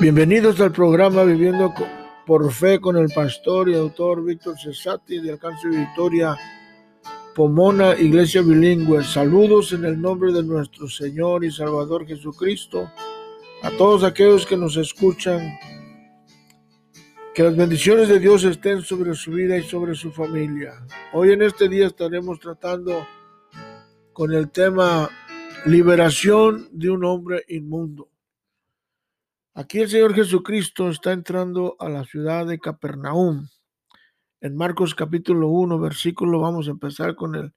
Bienvenidos al programa Viviendo por Fe con el pastor y autor Víctor Cesati de Alcance Victoria Pomona, Iglesia Bilingüe. Saludos en el nombre de nuestro Señor y Salvador Jesucristo a todos aquellos que nos escuchan. Que las bendiciones de Dios estén sobre su vida y sobre su familia. Hoy en este día estaremos tratando con el tema liberación de un hombre inmundo. Aquí el Señor Jesucristo está entrando a la ciudad de Capernaum. En Marcos capítulo 1, versículo, vamos a empezar con el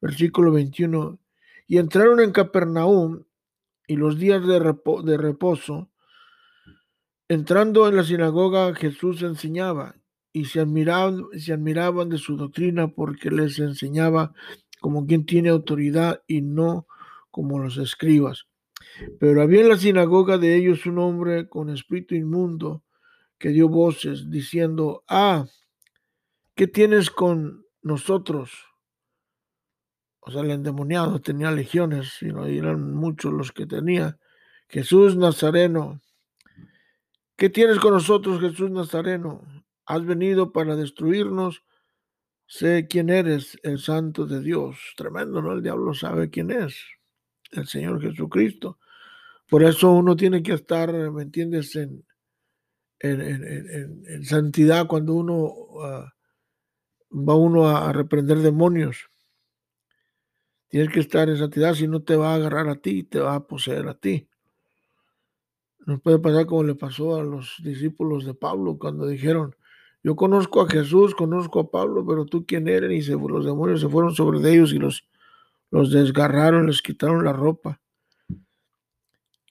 versículo 21. Y entraron en Capernaum y los días de, de reposo, entrando en la sinagoga, Jesús enseñaba y se admiraban, se admiraban de su doctrina porque les enseñaba como quien tiene autoridad y no como los escribas. Pero había en la sinagoga de ellos un hombre con espíritu inmundo que dio voces diciendo, ah, ¿qué tienes con nosotros? O sea, el endemoniado tenía legiones, y eran muchos los que tenía. Jesús Nazareno, ¿qué tienes con nosotros, Jesús Nazareno? Has venido para destruirnos. Sé quién eres, el santo de Dios. Tremendo, ¿no? El diablo sabe quién es, el Señor Jesucristo. Por eso uno tiene que estar, ¿me entiendes?, en, en, santidad cuando uno ah, va uno a, reprender demonios. Tienes que estar en santidad, si no te va a agarrar a ti, te va a poseer a ti. Nos puede pasar como le pasó a los discípulos de Pablo cuando dijeron, yo conozco a Jesús, conozco a Pablo, pero tú quién eres, y los demonios se fueron sobre ellos y los, los desgarraron, les quitaron la ropa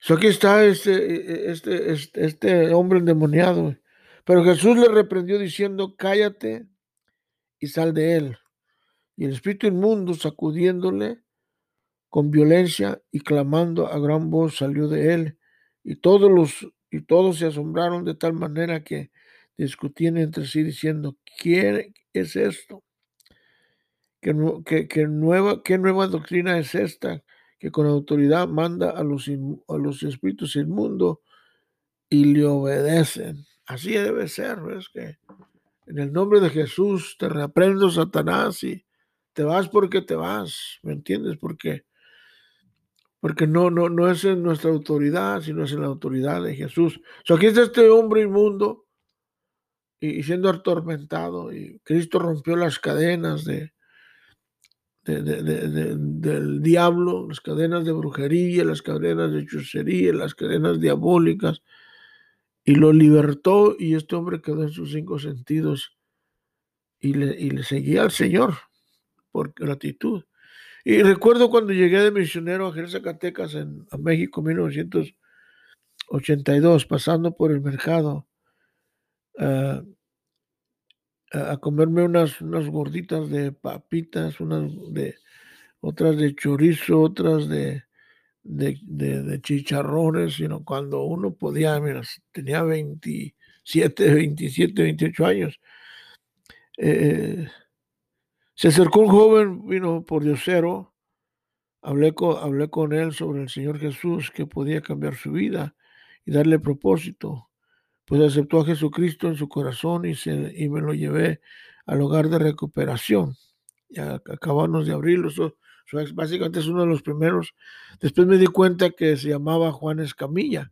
aquí está este, e, e, este, este, este, hombre endemoniado. Pero Jesús le reprendió diciendo, cállate y sal de él. Y el espíritu inmundo, sacudiéndole con violencia y clamando a gran voz, salió de él. Y todos, los, y todos se asombraron de tal manera que discutían entre sí diciendo, ¿quién es esto? ¿Qué, nueva, ¿Qué nueva doctrina es esta? Que con autoridad manda a los, a los espíritus inmundos y le obedecen. Así debe ser, ¿ves? Que en el nombre de Jesús te reprendo, Satanás, y te vas porque te vas, ¿me entiendes? Porque, porque no, no, no es en nuestra autoridad, sino es en la autoridad de Jesús. So, aquí está este hombre inmundo y siendo atormentado, y Cristo rompió las cadenas de, del diablo, las cadenas de brujería, las cadenas de hechicería, las cadenas diabólicas, y lo libertó y este hombre quedó en sus cinco sentidos y le, y le seguía al Señor por gratitud. Y recuerdo cuando llegué de misionero a Zacatecas, en a México, en 1982, pasando por el mercado, uh, a comerme unas, unas gorditas de papitas, unas de otras de chorizo, otras de, de, chicharrones, sino cuando uno podía, mira, tenía 27, 27, 28 años. Eh, se acercó un joven, vino por Diosero, hablé con, hablé con él sobre el Señor Jesús que podía cambiar su vida y darle propósito pues aceptó a Jesucristo en su corazón y, se, y me lo llevé al hogar de recuperación. Ya acabamos de abrirlo, básicamente es uno de los primeros. Después me di cuenta que se llamaba Juan Escamilla,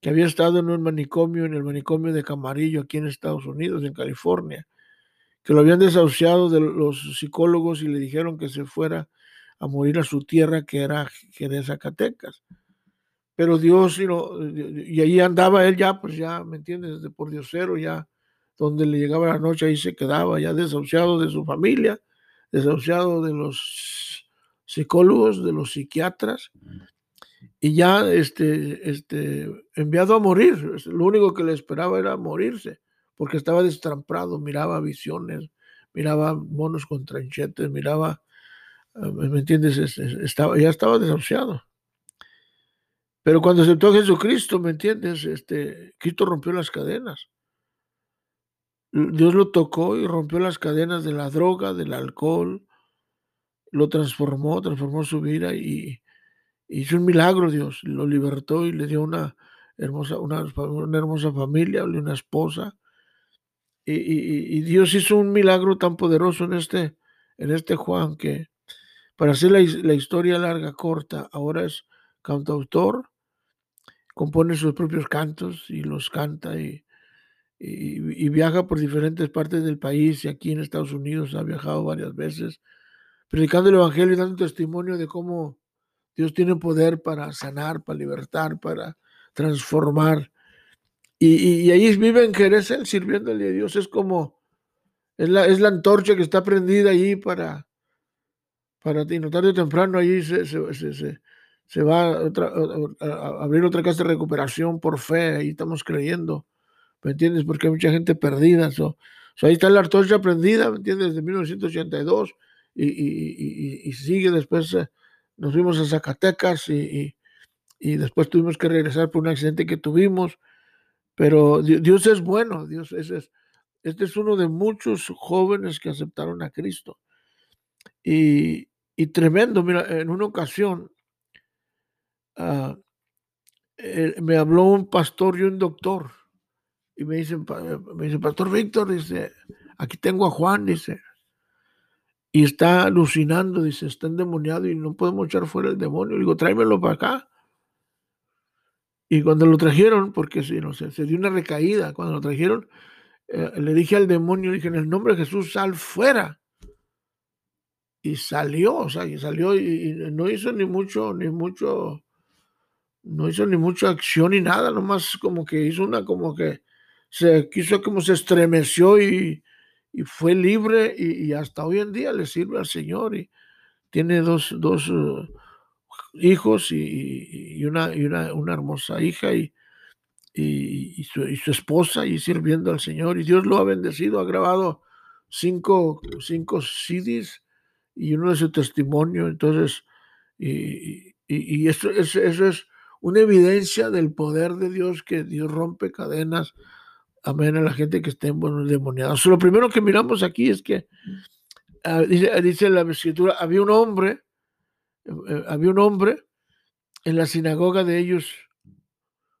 que había estado en un manicomio, en el manicomio de Camarillo, aquí en Estados Unidos, en California, que lo habían desahuciado de los psicólogos y le dijeron que se fuera a morir a su tierra, que era Jerez Zacatecas pero Dios, y ahí andaba él ya, pues ya, ¿me entiendes? De por Diosero, ya, donde le llegaba la noche, ahí se quedaba, ya desahuciado de su familia, desahuciado de los psicólogos, de los psiquiatras, y ya este, este, enviado a morir. Lo único que le esperaba era morirse, porque estaba destramprado, miraba visiones, miraba monos con tranchetes, miraba, eh, ¿me entiendes? Estaba, ya estaba desahuciado. Pero cuando aceptó a Jesucristo, ¿me entiendes? Este, Cristo rompió las cadenas. Dios lo tocó y rompió las cadenas de la droga, del alcohol, lo transformó, transformó su vida y hizo un milagro Dios, lo libertó y le dio una hermosa, una, hermosa familia, una esposa. Y, Dios hizo un milagro tan poderoso en este, en este Juan que, para hacer la, la historia larga, corta, ahora es cantautor, compone sus propios cantos y los canta y, y, viaja por diferentes partes del país y aquí en Estados Unidos ha viajado varias veces, predicando el Evangelio y dando testimonio de cómo Dios tiene poder para sanar, para libertar, para transformar. Y, y ahí vive en Jerez sirviéndole a Dios. Es como, es la, es la antorcha que está prendida allí para, para ti. No tarde o temprano allí se, se va a, abrir otra casa de recuperación por fe. Ahí estamos creyendo ¿me entiendes? Porque hay mucha gente perdida. So, ahí está la antorcha prendida, ¿me entiendes? Desde 1982 y, y, y, sigue después. Eh, nos fuimos a Zacatecas y, después tuvimos que regresar por un accidente que tuvimos. Pero Dios es bueno, Dios es, es, este es uno de muchos jóvenes que aceptaron a Cristo. Y, tremendo, mira, en una ocasión uh, me habló un pastor y un doctor y me dice, me dice, Pastor Víctor, dice, aquí tengo a Juan, dice, y está alucinando, dice, está endemoniado y no podemos echar fuera el demonio. Le digo, tráemelo para acá. Y cuando lo trajeron, porque si no se dio una recaída, cuando lo trajeron, eh, le dije al demonio, dije, en el nombre de Jesús, sal fuera. Y salió, o sea, y salió y no hizo ni mucho, ni mucho, no hizo ni mucha acción ni nada, nomás como que hizo una, como que se quiso como se estremeció y, fue libre y, hasta hoy en día le sirve al Señor y tiene dos, dos uh, hijos y, una, y una, una, hermosa hija y, y, su, esposa y sirviendo al Señor y Dios lo ha bendecido, ha grabado cinco, cinco CDs y uno de su testimonio, entonces, y, y eso es una evidencia del poder de Dios que Dios rompe cadenas, amén, a la gente que esté bueno, demoniada. lo primero que miramos aquí es que, ah, dice, la escritura, había un hombre, eh, eh, había un hombre en la sinagoga de ellos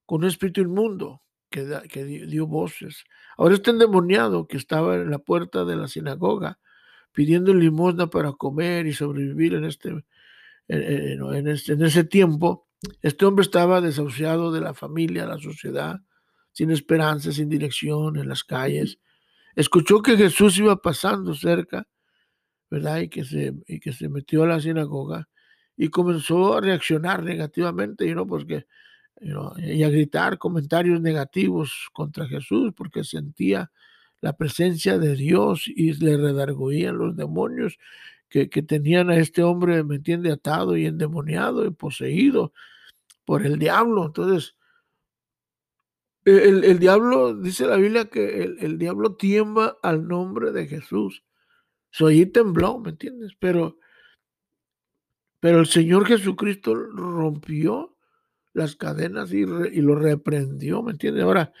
con un espíritu inmundo que, que dio, voces. Ahora está endemoniado que estaba en la puerta de la sinagoga pidiendo limosna para comer y sobrevivir en este, en, este, en ese tiempo. Este hombre estaba desahuciado de la familia, la sociedad, sin esperanza, sin dirección en las calles. Escuchó que Jesús iba pasando cerca, ¿verdad? Y que se, y que se metió a la sinagoga y comenzó a reaccionar negativamente, know, porque, y a gritar comentarios negativos contra Jesús, porque sentía la presencia de Dios y le redarguían los demonios que, tenían a este hombre, ¿me entiende?, atado y endemoniado y poseído por el diablo. Entonces, el, diablo, dice la Biblia que el, diablo tiembla al nombre de Jesús. Soy tembló, ¿me entiendes? Pero, pero el Señor Jesucristo rompió las cadenas y, lo reprendió, ¿me entiendes? Ahora,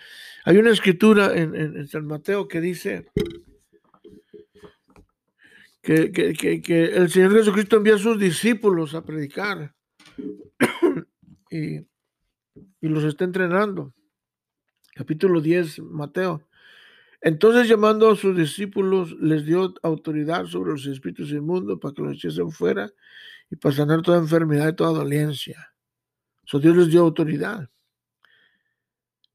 hay una escritura en, San Mateo que dice que, que, el Señor Jesucristo envía a sus discípulos a predicar y, y los está entrenando capítulo 10, Mateo. Entonces llamando a sus discípulos, les dio autoridad sobre los espíritus inmundos para que los echasen fuera y para sanar toda enfermedad y toda dolencia. So Dios les dio autoridad.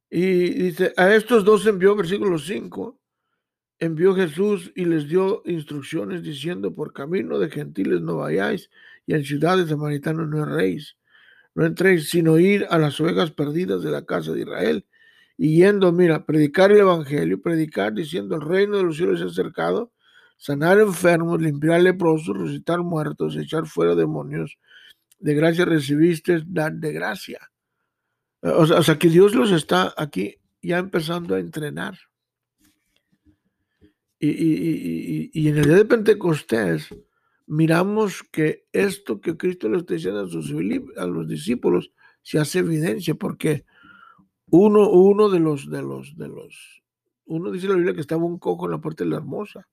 Y dice, a estos dos envió, versículo 5, envió Jesús y les dio instrucciones diciendo, por camino de gentiles no vayáis y en ciudades samaritanas no erréis, no entréis, sino ir a las ovejas perdidas de la casa de Israel y yendo, mira, predicar el Evangelio, predicar diciendo el reino de los cielos es acercado, sanar enfermos, limpiar leprosos, resucitar muertos, echar fuera demonios, de gracia recibiste, dar de gracia. O o sea, que Dios los está aquí ya empezando a entrenar. Y, y, y, y, en el día de Pentecostés miramos que esto que Cristo le está diciendo a, sus, a los discípulos se hace evidencia porque uno, uno de los, de los, de los, uno dice la Biblia que estaba un coco en la puerta de la hermosa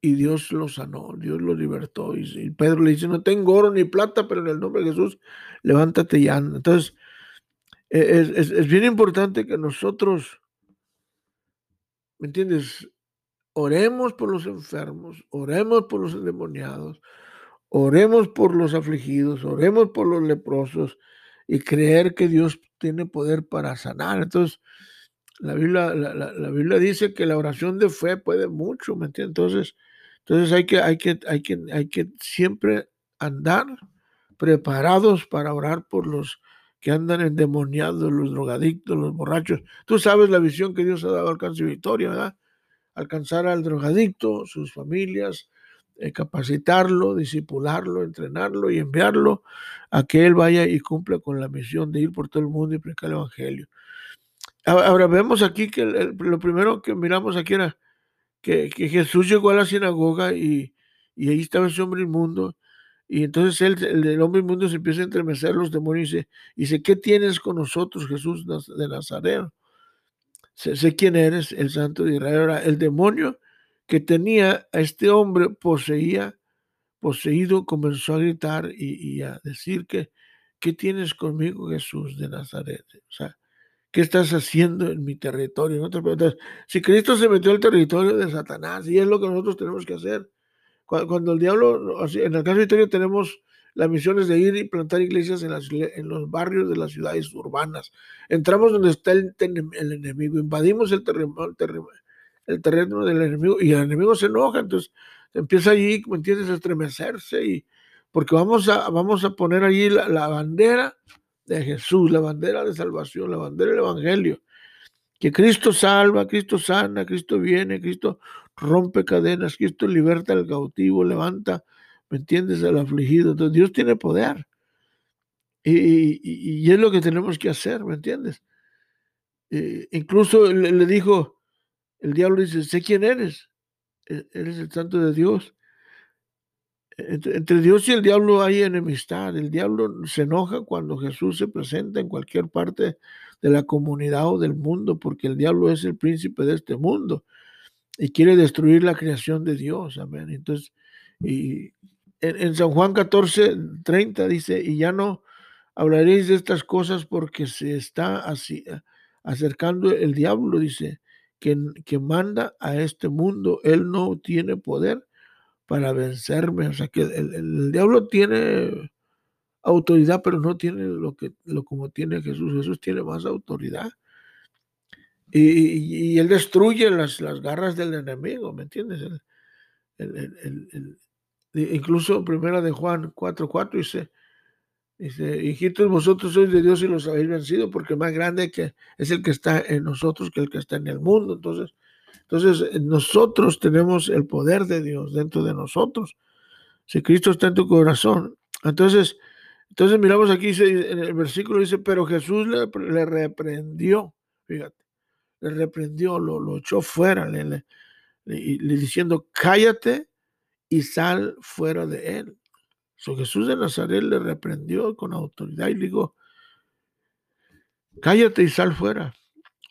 y Dios lo sanó, Dios lo libertó. Y, Pedro le dice, no tengo oro ni plata, pero en el nombre de Jesús, levántate y anda. Entonces, es, es, bien importante que nosotros, ¿me entiendes? Oremos por los enfermos, oremos por los endemoniados, oremos por los afligidos, oremos por los leprosos y creer que Dios tiene poder para sanar. Entonces, la Biblia, la, Biblia dice que la oración de fe puede mucho, ¿me entiendes? Entonces, entonces hay que, hay que, hay que, hay que siempre andar preparados para orar por los que andan endemoniados, los drogadictos, los borrachos. Tú sabes la visión que Dios ha dado al alcance y victoria, ¿verdad? Alcanzar al drogadicto, sus familias, eh, capacitarlo, disipularlo, entrenarlo y enviarlo a que él vaya y cumpla con la misión de ir por todo el mundo y predicar el Evangelio. Ahora vemos aquí que lo primero que miramos aquí era que, Jesús llegó a la sinagoga y, ahí estaba ese hombre inmundo. Y entonces él, el, hombre inmundo se empieza a entremecer los demonios y dice, ¿qué tienes con nosotros, Jesús de Nazaret? Sé, quién eres, el santo de Israel. Ahora, el demonio que tenía a este hombre poseía, poseído, comenzó a gritar y, a decir que, ¿qué tienes conmigo, Jesús de Nazaret? O sea, ¿Qué estás haciendo en mi territorio? No te preguntas, si Cristo se metió al territorio de Satanás, y es lo que nosotros tenemos que hacer. Cuando, el diablo, en el caso de Victoria tenemos las misiones de ir y plantar iglesias en, en los barrios de las ciudades urbanas. Entramos donde está el, enemigo, invadimos el terreno, el, terreno del enemigo y el enemigo se enoja, entonces empieza allí, ¿me entiendes?, a estremecerse y porque vamos a, vamos a poner allí la, la bandera de Jesús, la bandera de salvación, la bandera del Evangelio. Que Cristo salva, Cristo sana, Cristo viene, Cristo rompe cadenas, Cristo liberta al cautivo, levanta, ¿me entiendes?, al afligido. Entonces Dios tiene poder. Y, es lo que tenemos que hacer, ¿me entiendes? Eh, incluso le, dijo, el diablo dice, sé quién eres, e, eres el santo de Dios. Entre, Dios y el diablo hay enemistad. El diablo se enoja cuando Jesús se presenta en cualquier parte de la comunidad o del mundo, porque el diablo es el príncipe de este mundo y quiere destruir la creación de Dios. Amén. Entonces, y en, San Juan 14, 30 dice, y ya no hablaréis de estas cosas porque se está así, acercando el diablo, dice, que, que manda a este mundo. Él no tiene poder para vencerme. O sea que el, diablo tiene autoridad, pero no tiene lo que lo como tiene Jesús. Jesús tiene más autoridad. Y, él destruye las, las, garras del enemigo, ¿me entiendes? Incluso primera de Juan 4.4 dice, dice, hijitos, vosotros sois de Dios y los habéis vencido, porque más grande que es el que está en nosotros que el que está en el mundo. Entonces, entonces, eh, nosotros tenemos el poder de Dios dentro de nosotros. Si Cristo está en tu corazón. Entonces, entonces miramos aquí, en el versículo dice, pero Jesús le, reprendió, fíjate, le reprendió, lo, lo echó fuera, le, le, diciendo, cállate y sal fuera de él. So, Jesús de Nazaret le reprendió con autoridad y le dijo, cállate y sal fuera.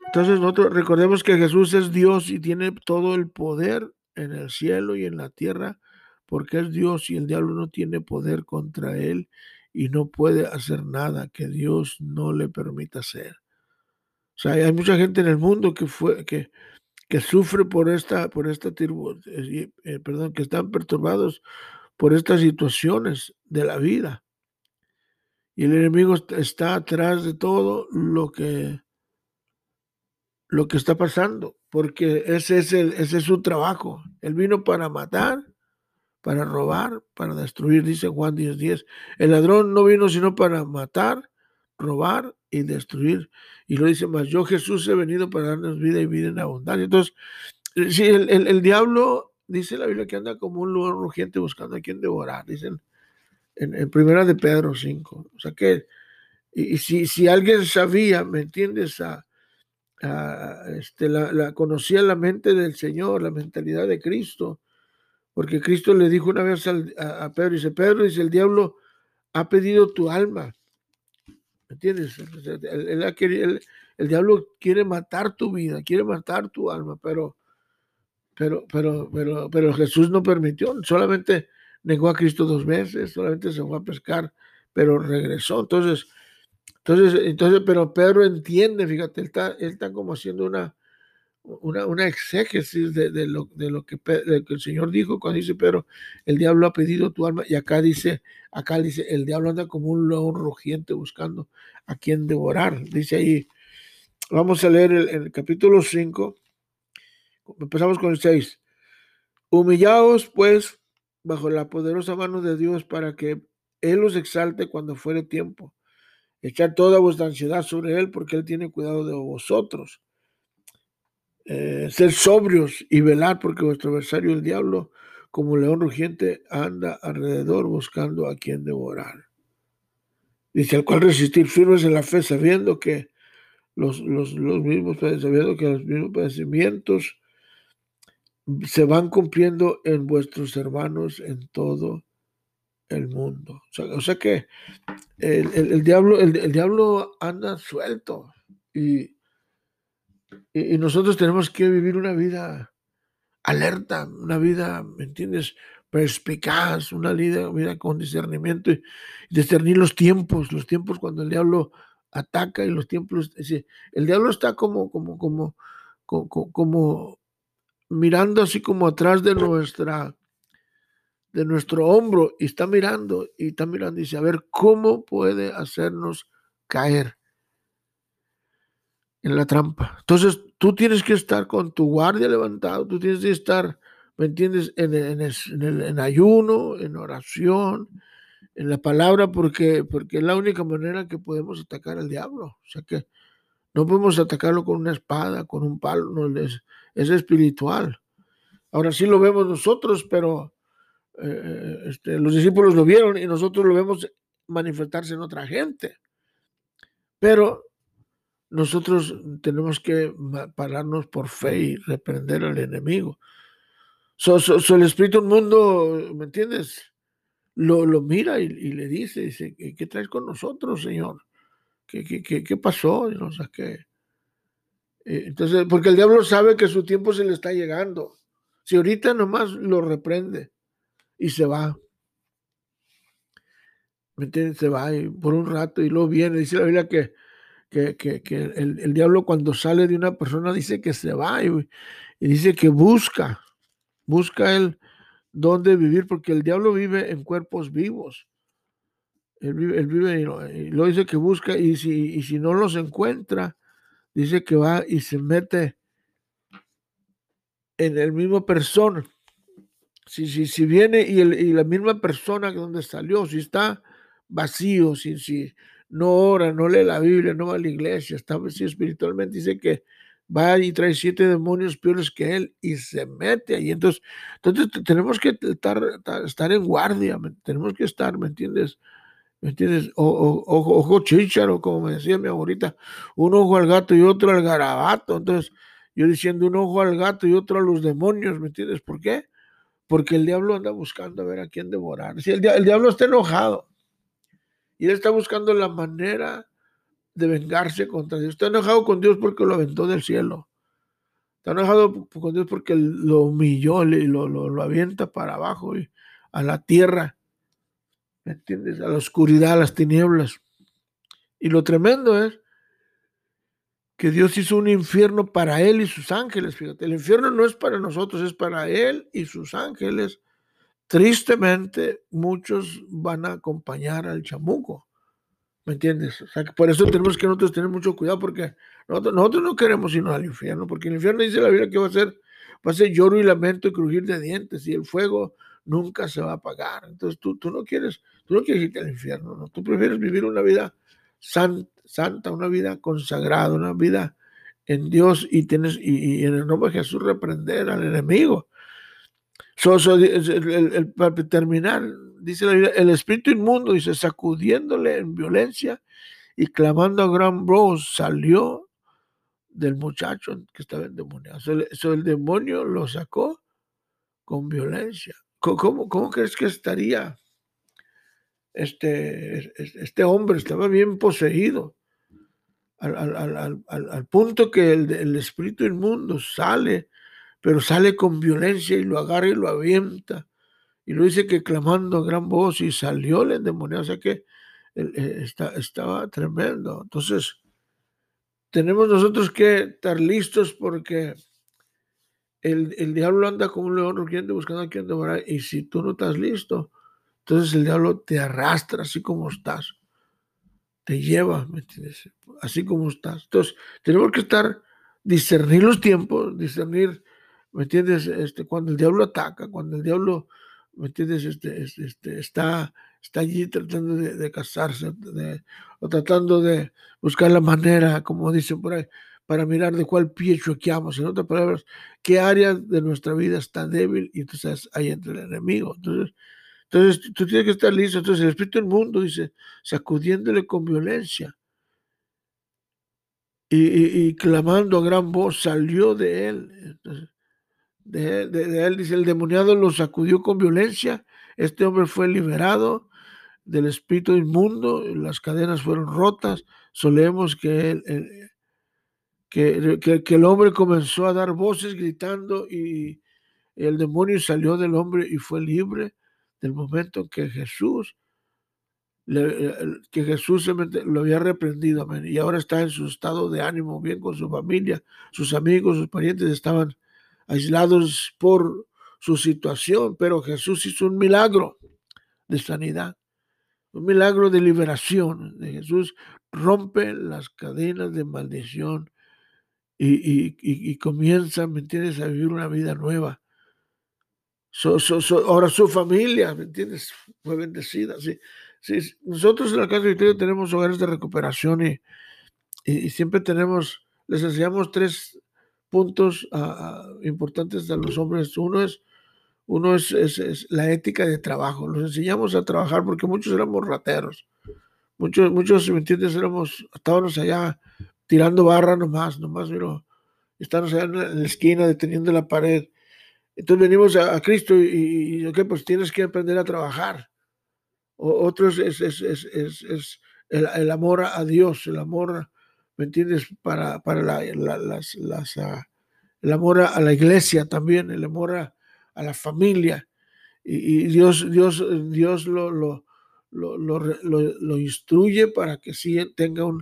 Entonces nosotros recordemos que Jesús es Dios y tiene todo el poder en el cielo y en la tierra, porque es Dios y el diablo no tiene poder contra él y no puede hacer nada que Dios no le permita hacer. O sea, hay mucha gente en el mundo que fue que, que sufre por esta por esta eh, eh, perdón, que están perturbados por estas situaciones de la vida. Y el enemigo está atrás de todo lo que lo que está pasando, porque ese es, el, ese es su trabajo. Él vino para matar, para robar, para destruir, dice Juan 10:10. 10. El ladrón no vino sino para matar, robar y destruir. Y lo dice más, yo Jesús he venido para darnos vida y vida en abundancia. Entonces, eh, si el, el, diablo, dice la Biblia, que anda como un lugar rugiente buscando a quien devorar, dicen en, primera de Pedro 5. O sea que, y, si, si alguien sabía, ¿me entiendes? A, este, la, conocía la mente del Señor, la mentalidad de Cristo, porque Cristo le dijo una vez a, Pedro, dice, Pedro, dice, el diablo ha pedido tu alma. ¿Me entiendes? El, el, diablo quiere matar tu vida, quiere matar tu alma, pero, pero, pero, pero, pero Jesús no permitió, solamente negó a Cristo dos veces, solamente se fue a pescar, pero regresó. Entonces, Entonces, entonces, pero Pedro entiende, fíjate, él está, él está como haciendo una, una, una exégesis de, de, lo, de, lo que, de, que, el Señor dijo cuando dice, pero el diablo ha pedido tu alma, y acá dice, acá dice, el diablo anda como un león rugiente buscando a quien devorar. Dice ahí, vamos a leer el, el capítulo 5, empezamos con el 6. Humillaos pues bajo la poderosa mano de Dios para que Él os exalte cuando fuere tiempo. Echar toda vuestra ansiedad sobre Él porque Él tiene cuidado de vosotros. Eh, ser sobrios y velar porque vuestro adversario el diablo como león rugiente anda alrededor buscando a quien devorar. Dice, al cual resistir firmes en la fe sabiendo que los, los, los mismos sabiendo que los mismos padecimientos se van cumpliendo en vuestros hermanos en todo el mundo. O sea, que el, el, el diablo, el, el, diablo anda suelto y, y, nosotros tenemos que vivir una vida alerta, una vida, ¿me entiendes? Perspicaz, una vida, vida con discernimiento y discernir los tiempos, los tiempos cuando el diablo ataca y los tiempos, el diablo está como, como, como, como, como mirando así como atrás de nuestra de nuestro hombro y está mirando y está mirando y dice, a ver, ¿cómo puede hacernos caer en la trampa? Entonces, tú tienes que estar con tu guardia levantado, tú tienes que estar, ¿me entiendes?, en, ayuno, en oración, en la palabra, porque, porque es la única manera que podemos atacar al diablo. O sea que no podemos atacarlo con una espada, con un palo, no, es, es espiritual. Ahora sí lo vemos nosotros, pero eh, este, los discípulos lo vieron y nosotros lo vemos manifestarse en otra gente. Pero nosotros tenemos que pararnos por fe y reprender al enemigo. So, so, el espíritu del mundo, ¿me entiendes? Lo, lo mira y, le dice, dice, ¿qué traes con nosotros, Señor? ¿Qué, qué, qué, pasó? No sé qué. Eh, entonces, porque el diablo sabe que su tiempo se le está llegando. Si ahorita nomás lo reprende y se va. ¿Me entiendes? Se va y por un rato y luego viene. Dice la Biblia que, que, que, que el, el, diablo cuando sale de una persona dice que se va y, dice que busca, busca él dónde vivir, porque el diablo vive en cuerpos vivos. Él vive, él vive y, lo, dice que busca y si, y si no los encuentra, dice que va y se mete en el mismo persona. Si, si, si viene y, el, y la misma persona donde salió, si está vacío, si, si no ora, no lee la Biblia, no va a la iglesia, está vacío espiritualmente, dice que va y trae siete demonios peores que él y se mete ahí. Entonces, entonces tenemos que estar, estar en guardia, tenemos que estar, ¿me entiendes? ¿Me entiendes? O, o, ojo, ojo chícharo, como me decía mi abuelita, un ojo al gato y otro al garabato. Entonces, yo diciendo un ojo al gato y otro a los demonios, ¿me entiendes? ¿Por qué? Porque el diablo anda buscando a ver a quién devorar. Si el, el diablo está enojado y él está buscando la manera de vengarse contra Dios. Está enojado con Dios porque lo aventó del cielo. Está enojado con Dios porque lo humilló y lo, lo, lo avienta para abajo y a la tierra. ¿Me entiendes? A la oscuridad, a las tinieblas. Y lo tremendo es que Dios hizo un infierno para él y sus ángeles. Fíjate, el infierno no es para nosotros, es para él y sus ángeles. Tristemente, muchos van a acompañar al chamuco. ¿Me entiendes? O sea, que por eso tenemos que nosotros tener mucho cuidado porque nosotros, nosotros no queremos irnos al infierno, porque el infierno dice la Biblia que va a ser, va a ser lloro y lamento y crujir de dientes y el fuego nunca se va a apagar. Entonces tú, tú no quieres, tú no quieres irte al infierno, ¿no? Tú prefieres vivir una vida santa, santa una vida consagrada, una vida en Dios y tienes y, y en el nombre de Jesús reprender al enemigo. So, el, para terminar, dice el espíritu inmundo, dice, sacudiéndole en violencia y clamando a gran voz, salió del muchacho que estaba endemoniado. So, so, el demonio lo sacó con violencia. ¿Cómo, crees que estaría este, este hombre? Estaba bien poseído. Al, punto que el, espíritu inmundo sale, pero sale con violencia y lo agarra y lo avienta. Y lo dice que clamando a gran voz y salió el endemoniado. O sea que eh, está, estaba tremendo. Entonces, tenemos nosotros que estar listos porque el, el diablo anda como un león rugiente buscando a quien devorar. Y si tú no estás listo, entonces el diablo te arrastra así como estás. Te lleva, ¿me entiendes? Así como estás. Entonces, tenemos que estar, discernir los tiempos, discernir, ¿me entiendes? Este, cuando el diablo ataca, cuando el diablo, ¿me entiendes? Este, este, está está allí tratando de, casarse o tratando de buscar la manera, como dicen por ahí, para mirar de cuál pie choqueamos. En otras palabras, qué área de nuestra vida está débil y entonces ahí entra el enemigo. Entonces, entonces tú tienes que estar listo. Entonces el espíritu del mundo dice, sacudiéndole con violencia. Y, clamando a gran voz, salió de él. De, él, dice, el demoniado lo sacudió con violencia. Este hombre fue liberado del espíritu inmundo, las cadenas fueron rotas, solemos que el, que, que, el hombre comenzó a dar voces gritando y el demonio salió del hombre y fue libre del momento que Jesús que Jesús lo había reprendido, y ahora está en su estado de ánimo, bien con su familia, sus amigos, sus parientes estaban aislados por su situación, pero Jesús hizo un milagro de sanidad un milagro de liberación Jesús rompe las cadenas de maldición y, comienza, ¿me entiendes?, a vivir una vida nueva. ahora su familia, ¿me entiendes?, fue bendecida. Sí, Nosotros en la Casa de Victoria tenemos hogares de recuperación y, y, siempre tenemos, les enseñamos tres puntos ah, ah, importantes a los hombres. Uno es uno es, la ética de trabajo. Los enseñamos a trabajar porque muchos éramos rateros. Muchos, muchos, ¿me entiendes? Éramos, estábamos allá tirando barra nomás, nomás, pero estábamos allá en la esquina deteniendo la pared. Entonces venimos a, Cristo y, y, ok, pues tienes que aprender a trabajar. O, otros es, es, es el, el, amor a Dios, el amor, ¿me entiendes? Para, para la, las, las, uh, el amor a la iglesia también, el amor a, a la familia. Y, Dios, Dios, Dios lo, lo, lo, lo, instruye para que sí tenga un,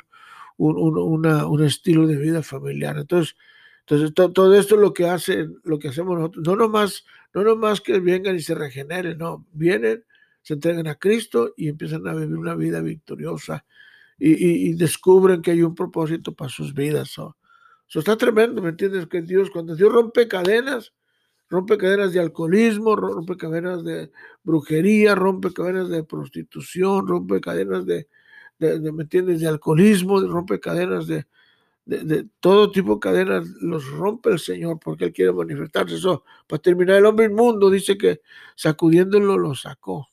un, un, estilo de vida familiar. Entonces, entonces todo, esto es lo que hace, lo que hacemos nosotros. No nomás, no nomás que vengan y se regeneren, no, vienen, se entregan a Cristo y empiezan a vivir una vida victoriosa y, y, descubren que hay un propósito para sus vidas. Eso está tremendo, ¿me entiendes? Que Dios, cuando Dios rompe cadenas, rompe cadenas de alcoholismo, rompe cadenas de brujería, rompe cadenas de prostitución, rompe cadenas de, de, ¿me entiendes?, de alcoholismo, rompe cadenas de, de, todo tipo de cadenas, los rompe el Señor porque Él quiere manifestarse. Eso, para terminar, el hombre inmundo dice que sacudiéndolo lo sacó.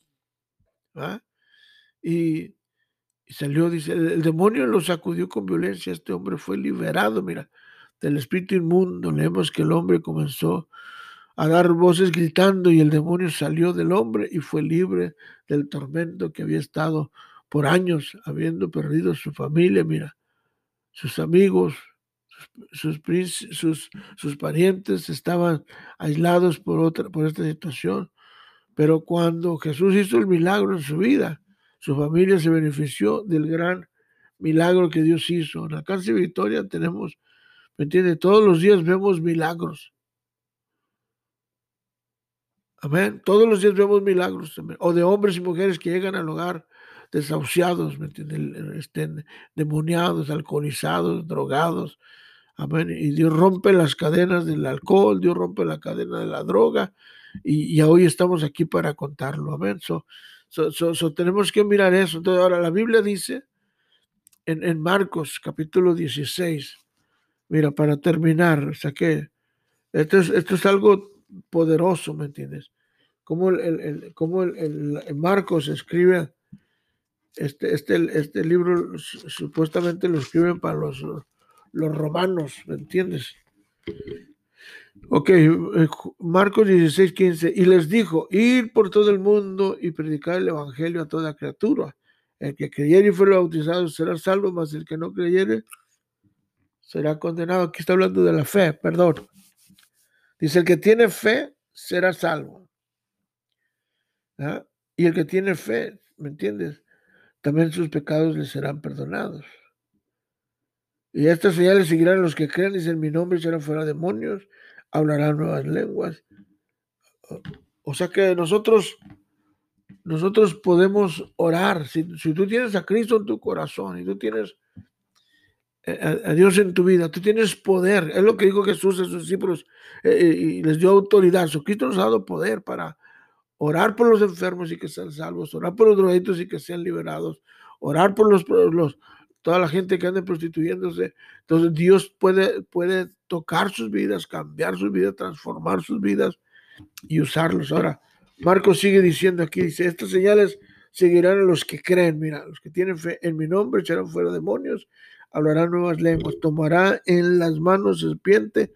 Y, y, salió, dice, el, demonio lo sacudió con violencia, este hombre fue liberado, mira, del espíritu inmundo. Leemos que el hombre comenzó a dar voces gritando y el demonio salió del hombre y fue libre del tormento que había estado por años habiendo perdido su familia, mira, sus amigos, sus, sus, sus, parientes estaban aislados por, otra, por esta situación. Pero cuando Jesús hizo el milagro en su vida, su familia se benefició del gran milagro que Dios hizo. En de Victoria tenemos, ¿me entiende? Todos los días vemos milagros. Amén. Todos los días vemos milagros O de hombres y mujeres que llegan al hogar desahuciados, ¿me Estén demoniados, alcoholizados, drogados. Amén. Y Dios rompe las cadenas del alcohol, Dios rompe la cadena de la droga. Y, hoy estamos aquí para contarlo. Amén. So, tenemos que mirar eso. Entonces, ahora la Biblia dice en, en Marcos capítulo 16. Mira, para terminar, o sea que esto es, esto es algo poderoso, ¿me entiendes? Como el, el, como el, Marcos escribe, este, este, este libro supuestamente lo escriben para los, los romanos, ¿me entiendes? Ok, eh, Marcos 16, 15, y les dijo, ir por todo el mundo y predicar el Evangelio a toda criatura. El que creyere y fuera bautizado será salvo, mas el que no creyere será condenado. Aquí está hablando de la fe, perdón. Dice, el que tiene fe será salvo. ¿Ah? Y el que tiene fe, ¿me entiendes? también sus pecados les serán perdonados. Y estas señales seguirán los que creen, dicen mi nombre, serán fuera demonios, hablarán nuevas lenguas. O sea que nosotros, nosotros podemos orar. Si, tú tienes a Cristo en tu corazón y tú tienes a, Dios en tu vida, tú tienes poder. Es lo que dijo Jesús a sus discípulos eh, eh, y les dio autoridad. Cristo nos ha dado poder para orar por los enfermos y que sean salvos, orar por los drogadictos y que sean liberados, orar por los, los, toda la gente que anda prostituyéndose. Entonces Dios puede, puede tocar sus vidas, cambiar sus vidas, transformar sus vidas y usarlos. Ahora, Marcos sigue diciendo aquí, dice, estas señales seguirán a los que creen, mira, los que tienen fe en mi nombre echarán fuera demonios, hablarán nuevas lenguas, tomará en las manos serpiente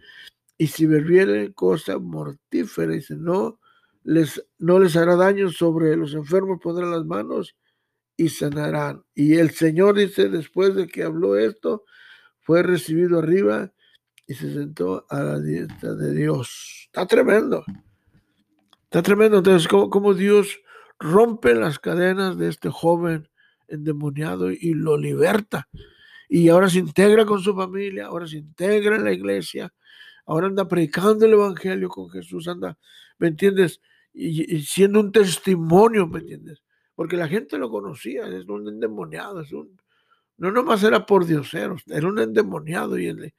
y si bebiere cosa mortífera, dice, no les, no les hará daño sobre los enfermos, pondrán las manos y sanarán. Y el Señor dice, después de que habló esto, fue recibido arriba y se sentó a la diestra de Dios. Está tremendo. Está tremendo. Entonces, como, Dios rompe las cadenas de este joven endemoniado y lo liberta. Y ahora se integra con su familia, ahora se integra en la iglesia, ahora anda predicando el evangelio con Jesús, anda, ¿me entiendes? Y, y siendo un testimonio, ¿me entiendes? Porque la gente lo conocía, es un endemoniado, es un, no nomás era por diosero, era un endemoniado y el, eh,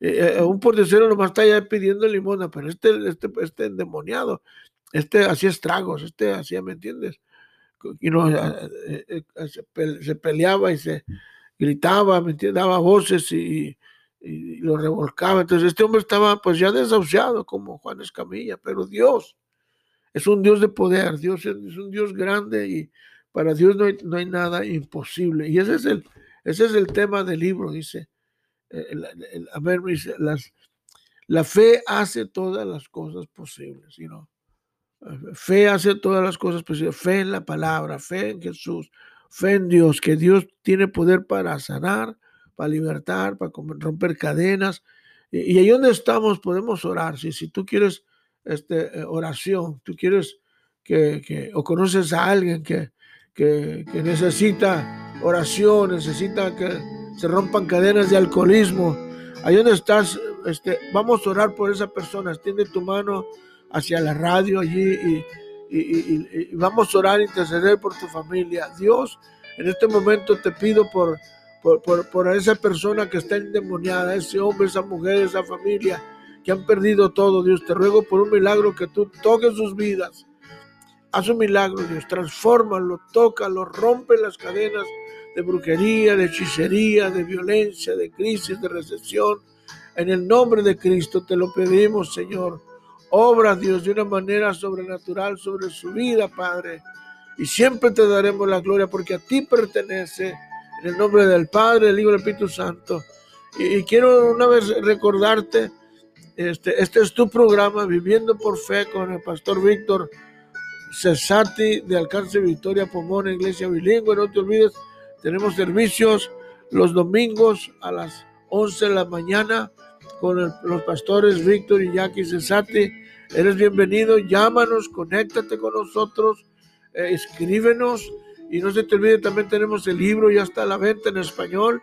eh, un por diosero nomás está ya pidiendo limona, pero este, este, este endemoniado, este hacía estragos, este hacía, ¿me entiendes? Y no, eh, se, peleaba y se gritaba. Daba voces y, y lo revolcaba. Entonces este hombre estaba pues ya desahuciado como Juan Escamilla, pero Dios es un Dios de poder, Dios es, un Dios grande y para Dios no hay, no hay, nada imposible. Y ese es el, ese es el tema del libro, dice. El, dice las, la fe hace todas las cosas posibles, ¿no? Fe hace todas las cosas posibles. Fe en la palabra, fe en Jesús, fe en Dios, que Dios tiene poder para sanar, para libertar, para romper cadenas. Y, y ahí donde estamos podemos orar. Si, si tú quieres este, eh, oración, tú quieres que, o conoces a alguien que, que, necesita oración, necesita que se rompan cadenas de alcoholismo, ahí donde estás, este, vamos a orar por esa persona, extiende tu mano hacia la radio allí y, y, vamos a orar, interceder por tu familia. Dios, en este momento te pido por, por, por, por esa persona que está endemoniada, ese hombre, esa mujer, esa familia que han perdido todo, Dios. Te ruego por un milagro que tú toques sus vidas. Haz un milagro, Dios. Transfórmalo, tócalo, rompe las cadenas de brujería, de hechicería, de violencia, de crisis, de recesión. En el nombre de Cristo te lo pedimos, Señor. Obra, Dios, de una manera sobrenatural sobre su vida, Padre. Y siempre te daremos la gloria porque a ti pertenece. En el nombre del Padre, del Hijo y del Espíritu Santo. y quiero una vez recordarte este, este es tu programa, Viviendo por Fe, con el pastor Víctor Cesati de Alcance Victoria Pomona, Iglesia Bilingüe. No te olvides, tenemos servicios los domingos a las 11 de la mañana con los pastores Víctor y Jackie Cesati. Eres bienvenido, llámanos, conéctate con nosotros, eh, escríbenos y no se te olvide, también tenemos el libro, ya está a la venta en español.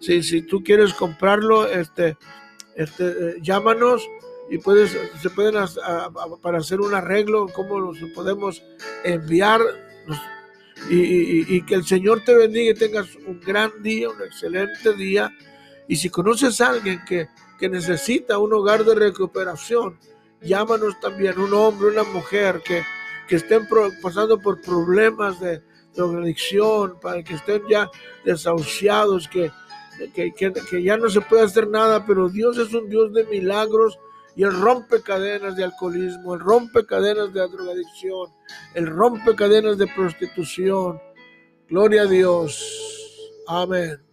Si, si tú quieres comprarlo, este, este, eh, llámanos y puedes, se pueden para hacer un arreglo, cómo los podemos enviar y, que el Señor te bendiga y tengas un gran día, un excelente día. Y si conoces a alguien que, que necesita un hogar de recuperación, llámanos también, un hombre, una mujer que, que estén pasando por problemas de, de adicción, para que estén ya desahuciados, que, que, ya no se puede hacer nada, pero Dios es un Dios de milagros y Él rompe cadenas de alcoholismo, Él rompe cadenas de drogadicción, Él rompe cadenas de prostitución. Gloria a Dios. Amén.